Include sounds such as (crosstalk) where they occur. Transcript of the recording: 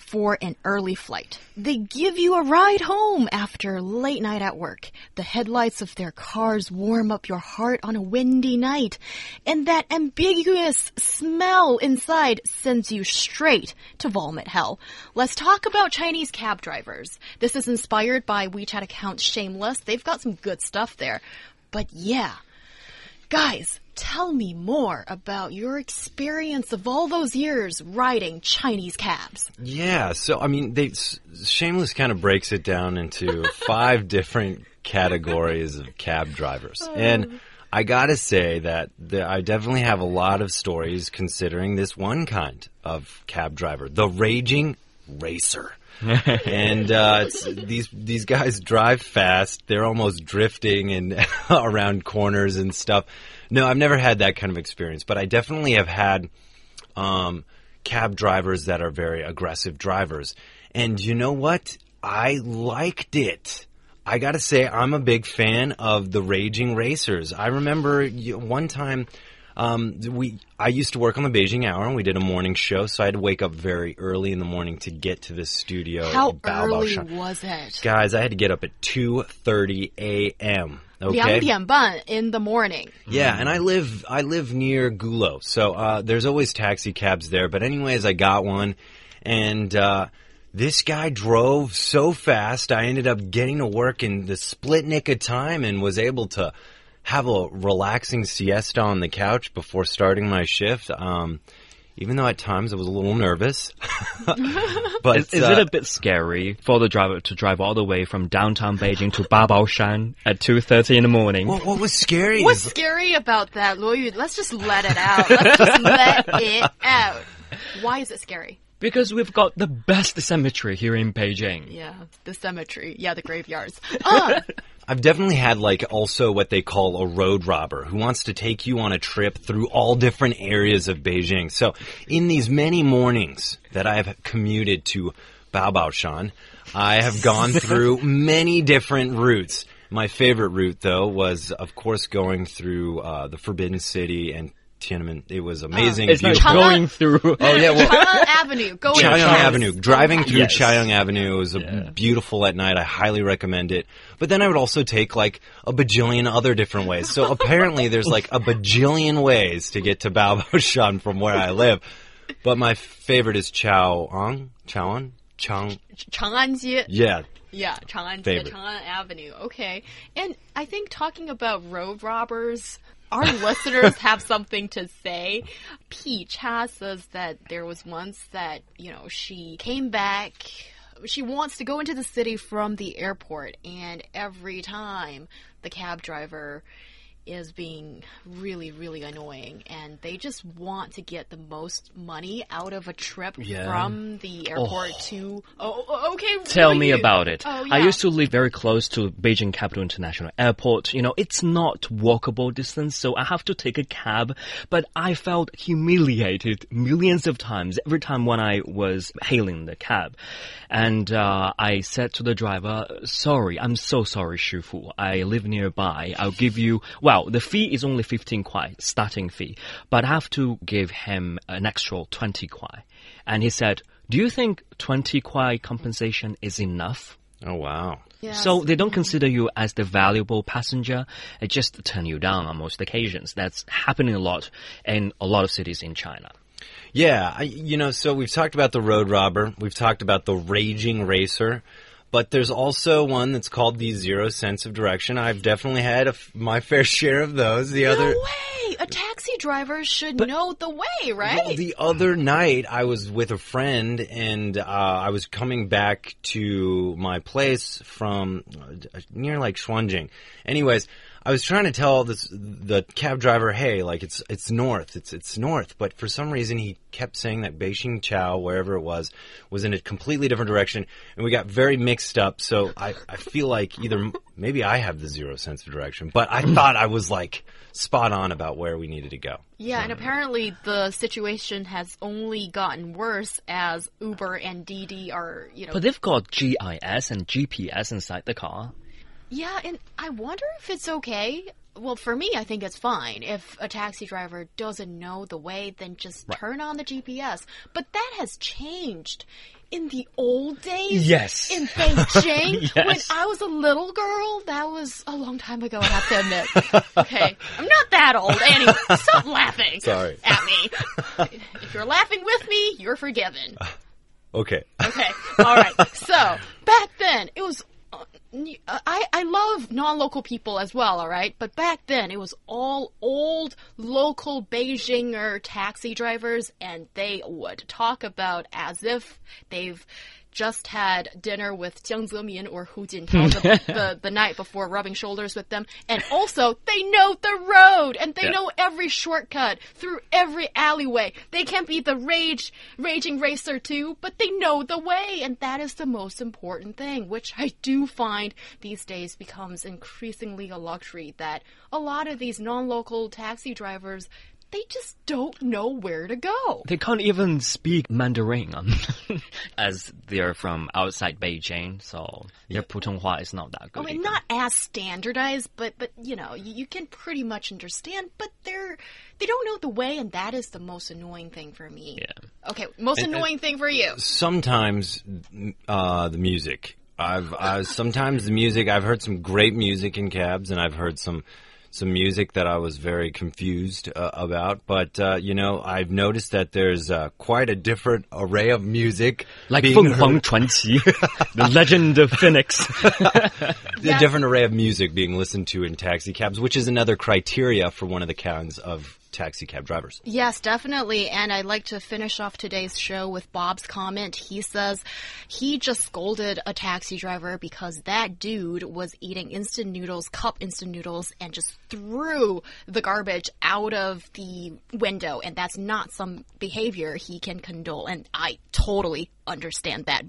for an early flight. They give you a ride home after late night at work. The headlights of their cars warm up your heart on a windy night. And that ambiguous smell inside sends you straight to vomit hell. Let's talk about Chinese cab drivers. This is inspired by WeChat account Shameless. They've got some good stuff there. But yeah, guys, tell me more about your experience of all those years riding Chinese cabs. Yeah, so I mean, they Shameless kind of breaks it down into (laughs) five different categories of cab drivers, Oh. and I gotta say that the, I definitely have a lot of stories considering this one kind of cab driver, the raging racer. (laughs) and uh, it's, these these guys drive fast. They're almost drifting and (laughs) around corners and stuff. No, I've never had that kind of experience, but I definitely have had um, cab drivers that are very aggressive drivers. And you know what? I liked it. I got to say, I'm a big fan of the Raging Racers. I remember one time. Um, we I used to work on the Beijing Hour, and we did a morning show, so I had to wake up very early in the morning to get to the studio. How Baobao early Shan- was it? Guys, I had to get up at two thirty a.m. Okay. in the morning. Yeah, and I live I live near Gulou, so uh, there's always taxi cabs there. But anyways, I got one, and uh, this guy drove so fast, I ended up getting to work in the split nick of time and was able to have a relaxing siesta on the couch before starting my shift. Um, even though at times I was a little nervous, (laughs) but Is, is uh, it a bit scary for the driver to drive all the way from downtown Beijing to Babaoshan at 2.30 in the morning? what, what was scary? What's is- scary about that, Luo Yu? Let's just let it out. Let's just (laughs) let it out. Why is it scary? Because we've got the best cemetery here in Beijing. Yeah, the cemetery. Yeah, the graveyards. Uh, (laughs) I've definitely had like also what they call a road robber who wants to take you on a trip through all different areas of Beijing. So in these many mornings that I have commuted to Baobaoshan, I have gone (laughs) through many different routes. My favorite route though was of course going through uh, the Forbidden City and Tiananmen. It was oh. amazing. It's like beautiful. going through. (laughs) Oh yeah, well, Chang'an Avenue. Go in. Chaoyang Avenue. Driving through Yes. Chaoyang Avenue was a beautiful at night. I highly recommend it. But then I would also take like a bajillion other different ways. So apparently there's like a bajillion ways to get to Baobabshan from where I live. But my favorite is Chaoang? Chaoan? Chang? Chang'anjie. Yeah. Yeah, Chang'an, Favorite. Chang'an Avenue. Okay. And I think talking about road robbers, our listeners have something to say. Peach has says that there was once that, you know, she came back. She wants to go into the city from the airport, and every time the cab driver is being really, really annoying, and they just want to get the most money out of a trip Yeah. from the airport to. Oh, oh, okay. Tell me about it. Oh, I used to live very close to Beijing Capital International Airport. You know, it's not walkable distance, so I have to take a cab. But I felt humiliated millions of times every time when I was hailing the cab. And uh, I said to the driver, sorry, I'm so sorry, Shifu. I live nearby. I'll give you, well, the fee is only 15 kwai, starting fee. But I have to give him an extra 20 kwai. And he said, do you think 20 kwai compensation is enough? Oh wow. Yes. So they don't consider you as the valuable passenger. They just turn you down on most occasions. That's happening a lot in a lot of cities in China. Yeah, I, you know, so we've talked about the road robber, we've talked about the raging racer, but there's also one that's called the zero sense of direction. I've definitely had a f my (laughs) fair share of those. The no other, way. A taxi driver should know the way, right? well, the other night I was with a friend and uh, I was coming back to my place from uh, near like Shuangjing. Anyways. I was trying to tell this the cab driver, hey, like it's it's north, it's it's north, but for some reason he kept saying that Beijing Chao, wherever it was, was in a completely different direction, and we got very mixed up. So I I feel like either maybe I have the zero sense of direction, but I mm. thought I was like spot on about where we needed to go. Yeah, and apparently the situation has only gotten worse as Uber and Didi are, you know. But they've got GIS and GPS inside the car. Yeah, and I wonder if it's okay. Well, for me, I think it's fine. If a taxi driver doesn't know the way, then just turn on the GPS. But that has changed. In the old days, Yes. in Beijing, (laughs) when I was a little girl, that was a long time ago. I have to admit. (laughs) okay, I'm not that old. Anyway, stop (laughs) laughing. Sorry. at me. if you're laughing with me, you're forgiven. Uh, okay. Okay. All right. So back then, it was. Uh, I, I love non-local people as well, all right? But back then, it was all old local Beijinger taxi drivers, and they would talk about as if they've just had dinner with Jiang Zemin or Hu Jintao the, (laughs) the, the night before rubbing shoulders with them. And also, they know the road, and they Yeah. know every shortcut through every alleyway. They can be the rage, raging racer too, but they know the way, and that is the most important thing, which I do find these days becomes increasingly a luxury that a lot of these non-local taxi drivers, they just don't know where to go. They can't even speak Mandarin um, (laughs) as they're from outside Beijing, so their Putonghua is not that good. Oh, and not as standardized, but but you know, you, you can pretty much understand, but they're they don't know the way and that is the most annoying thing for me. Yeah. Okay, most and, annoying and thing for you. Sometimes uh, the music I've, I've sometimes the music I've heard some great music in cabs, and I've heard some some music that I was very confused uh, about. But uh, you know, I've noticed that there's uh, quite a different array of music, like Feng Huang the Legend of Phoenix. yeah. (laughs) A different array of music being listened to in taxi cabs, which is another criteria for one of the kinds of taxi cab drivers. Yes, definitely. And I'd like to finish off today's show with Bob's comment. He says he just scolded a taxi driver because that dude was eating instant noodles, cup instant noodles, and just threw the garbage out of the window. And that's not some behavior he can condole. And I totally understand that.